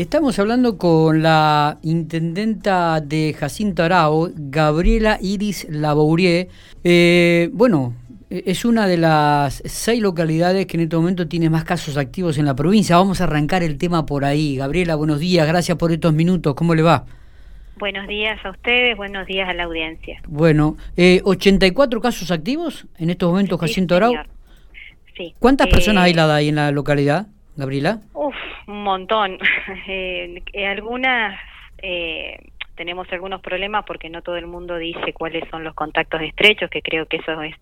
Estamos hablando con la intendenta de Jacinto Arao, Gabriela Iris Labourier. Eh, bueno, es una de las seis localidades que en este momento tiene más casos activos en la provincia. Vamos a arrancar el tema por ahí. Gabriela, buenos días, gracias por estos minutos. ¿Cómo le va? Buenos días a ustedes, buenos días a la audiencia. Bueno, eh, 84 casos activos en estos momentos, Jacinto Arau. Sí. ¿Cuántas personas hay ahí en la localidad, Gabriela? Un montón. Eh, algunas eh, tenemos algunos problemas porque no todo el mundo dice cuáles son los contactos estrechos, que creo que eso es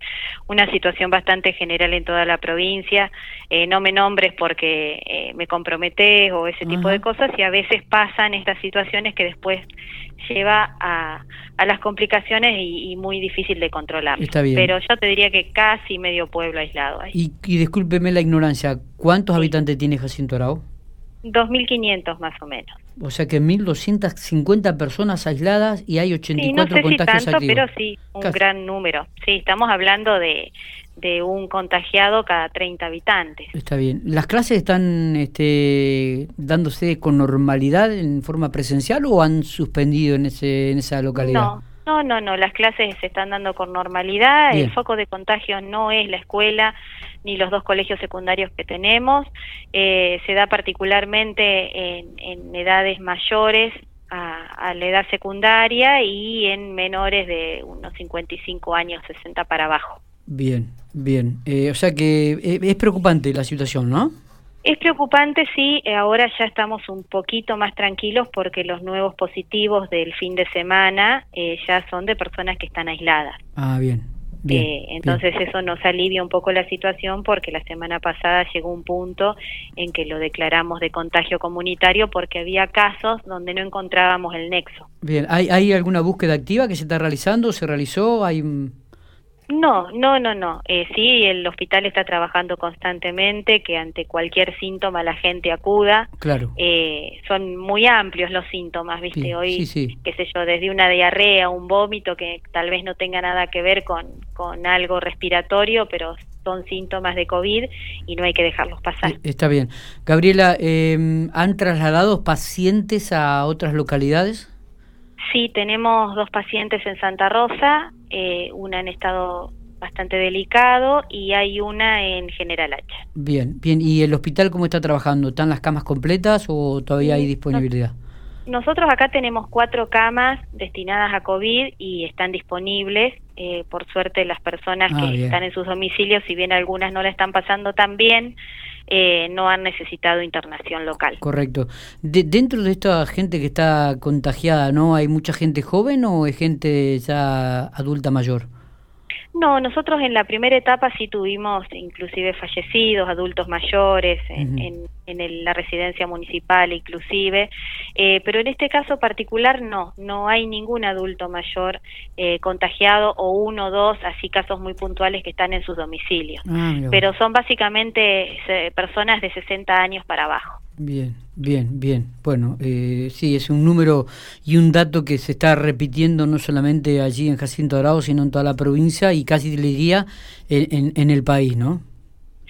una situación bastante general en toda la provincia. Eh, no me nombres porque eh, me comprometes o ese tipo de cosas y a veces pasan estas situaciones que después lleva a, a las complicaciones y, muy difícil de controlar. Está bien. Pero yo te diría que casi medio pueblo aislado. Ahí. Y, y discúlpeme la ignorancia, ¿cuántos habitantes tiene Jacinto Arau? 2.500 más o menos. O sea que 1.250 personas aisladas y hay 84 sí, no sé contagios si tanto, Pero sí, un gran número. Sí, estamos hablando de, de un contagiado cada 30 habitantes. Está bien. ¿Las clases están este, dándose con normalidad en forma presencial o han suspendido en, ese, en esa localidad? No. No, no, no, las clases se están dando con normalidad, el foco de contagio no es la escuela ni los dos colegios secundarios que tenemos, eh, se da particularmente en, edades mayores a, la edad secundaria y en menores de unos 55 años, 60 para abajo. Bien, bien, eh, o sea que eh, es preocupante la situación, ¿no? Es preocupante, sí, eh, ahora ya estamos un poquito más tranquilos porque los nuevos positivos del fin de semana eh, ya son de personas que están aisladas. Ah, bien. Eh, entonces eso nos alivia un poco la situación porque la semana pasada llegó un punto en que lo declaramos de contagio comunitario porque había casos donde no encontrábamos el nexo. Bien, ¿hay, hay alguna búsqueda activa que se está realizando? ¿Se realizó? ¿Hay no, no, no, no. Eh, sí, el hospital está trabajando constantemente, que ante cualquier síntoma la gente acuda. Claro. Eh, son muy amplios los síntomas, ¿viste? Hoy, qué sé yo, desde una diarrea, un vómito que tal vez no tenga nada que ver con, con algo respiratorio, pero son síntomas de COVID y no hay que dejarlos pasar. Eh, está bien. Gabriela, eh, ¿han trasladado pacientes a otras localidades? Sí, tenemos dos pacientes en Santa Rosa, eh, una en estado bastante delicado y hay una en General Hacha. Bien, bien. ¿Y el hospital cómo está trabajando? ¿Están las camas completas o todavía hay disponibilidad? Nosotros acá tenemos cuatro camas destinadas a COVID y están disponibles. Eh, por suerte las personas ah, que están en sus domicilios, si bien algunas no la están pasando tan bien, eh, no han necesitado internación local. Correcto. dentro de esta gente que está contagiada, ¿no? ¿Hay mucha gente joven o es gente ya adulta mayor? No, nosotros en la primera etapa sí tuvimos inclusive fallecidos, adultos mayores, en, en, la residencia municipal inclusive, eh, pero en este caso particular no, no hay ningún adulto mayor eh, contagiado o uno o dos, así casos muy puntuales que están en sus domicilios, ah, pero son básicamente eh, personas de 60 años para abajo. Bien, bien, bien. Bueno, eh, sí, es un número y un dato que se está repitiendo no solamente allí en Jacinto Dorado, sino en toda la provincia y casi le diría en, en, el país, ¿no?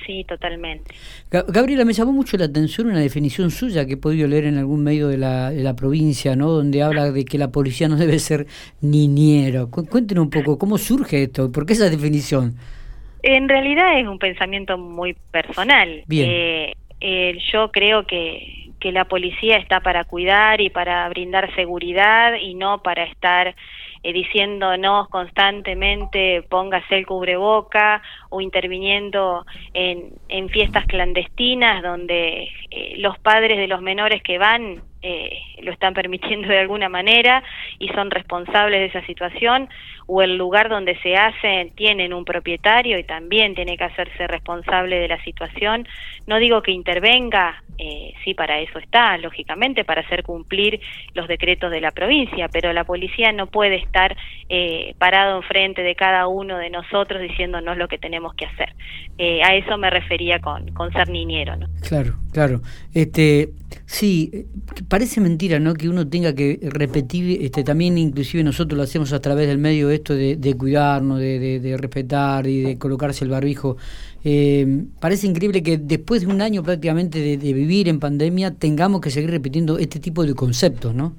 Sí, totalmente. Gabriela, me llamó mucho la atención una definición suya que he podido leer en algún medio de la, de la provincia, ¿no? Donde habla de que la policía no debe ser niñero. Cuéntenos un poco, ¿cómo surge esto? ¿Por qué esa definición? En realidad es un pensamiento muy personal. Bien. Eh, eh, yo creo que, que la policía está para cuidar y para brindar seguridad y no para estar eh, diciéndonos constantemente póngase el cubreboca o interviniendo en, en fiestas clandestinas donde eh, los padres de los menores que van eh, lo están permitiendo de alguna manera y son responsables de esa situación o el lugar donde se hace tienen un propietario y también tiene que hacerse responsable de la situación. No digo que intervenga, eh, sí, para eso está, lógicamente, para hacer cumplir los decretos de la provincia, pero la policía no puede estar eh, parado enfrente de cada uno de nosotros diciéndonos lo que tenemos que hacer. Eh, a eso me refería con, con ser niñero. Claro, claro. Este, sí, parece mentira, ¿no? Que uno tenga que repetir, este, también inclusive nosotros lo hacemos a través del medio esto de, cuidarnos, de, respetar y de colocarse el barbijo. Eh, parece increíble que después de un año prácticamente de, vivir en pandemia tengamos que seguir repitiendo este tipo de conceptos, ¿no?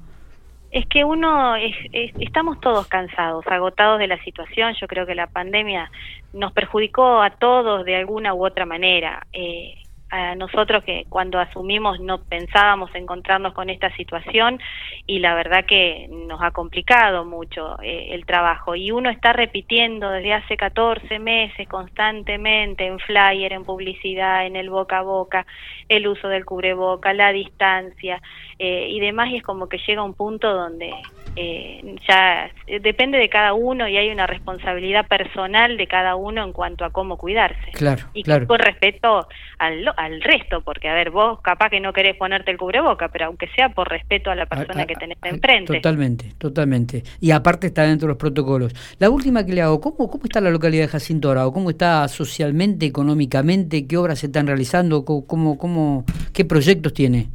Es que uno, estamos todos cansados, agotados de la situación. Yo creo que la pandemia nos perjudicó a todos de alguna u otra manera. Eh, a nosotros que cuando asumimos no pensábamos encontrarnos con esta situación y la verdad que nos ha complicado mucho eh, el trabajo. Y uno está repitiendo desde hace 14 meses constantemente en flyer, en publicidad, en el boca a boca, el uso del cubreboca, la distancia eh, y demás y es como que llega un punto donde eh, ya depende de cada uno y hay una responsabilidad personal de cada uno en cuanto a cómo cuidarse. Claro, y claro. con respeto al, al resto, porque a ver, vos capaz que no querés ponerte el cubreboca, pero aunque sea por respeto a la persona que tenés enfrente. Totalmente, totalmente. Y aparte está dentro de los protocolos. La última que le hago, ¿cómo, cómo está la localidad de Jacinto Arao? ¿Cómo está socialmente, económicamente? ¿Qué obras se están realizando? ¿Cómo, cómo, ¿Qué proyectos tiene?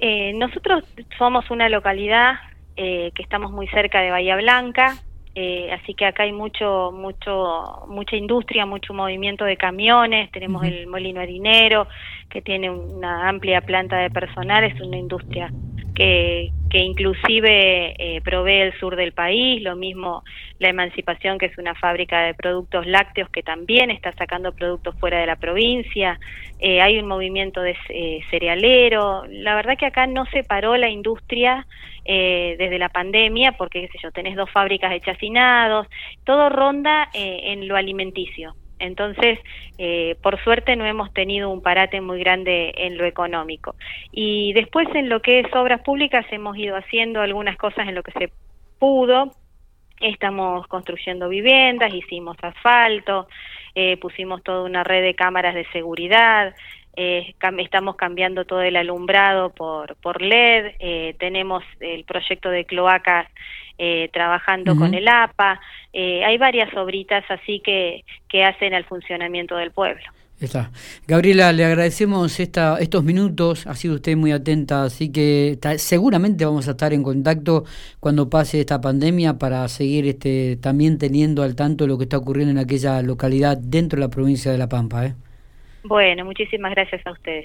Eh, nosotros somos una localidad eh, que estamos muy cerca de Bahía Blanca, eh, así que acá hay mucho, mucho, mucha industria, mucho movimiento de camiones, tenemos el molino de dinero, que tiene una amplia planta de personal, es una industria que, que inclusive eh, provee el sur del país, lo mismo la Emancipación, que es una fábrica de productos lácteos que también está sacando productos fuera de la provincia, eh, hay un movimiento de eh, cerealero, la verdad que acá no se paró la industria desde la pandemia, porque qué sé yo, tenés dos fábricas de chacinados, todo ronda en lo alimenticio. Entonces, eh, por suerte no hemos tenido un parate muy grande en lo económico. Y después en lo que es obras públicas hemos ido haciendo algunas cosas en lo que se pudo. Estamos construyendo viviendas, hicimos asfalto, eh, pusimos toda una red de cámaras de seguridad, eh, estamos cambiando todo el alumbrado por, por LED, eh, tenemos el proyecto de cloacas eh, trabajando con el APA, eh, hay varias obritas así que, que hacen al funcionamiento del pueblo. Está. Gabriela, le agradecemos esta, estos minutos, ha sido usted muy atenta, así que seguramente vamos a estar en contacto cuando pase esta pandemia para seguir este, también teniendo al tanto lo que está ocurriendo en aquella localidad dentro de la provincia de La Pampa. ¿eh? Bueno, muchísimas gracias a ustedes.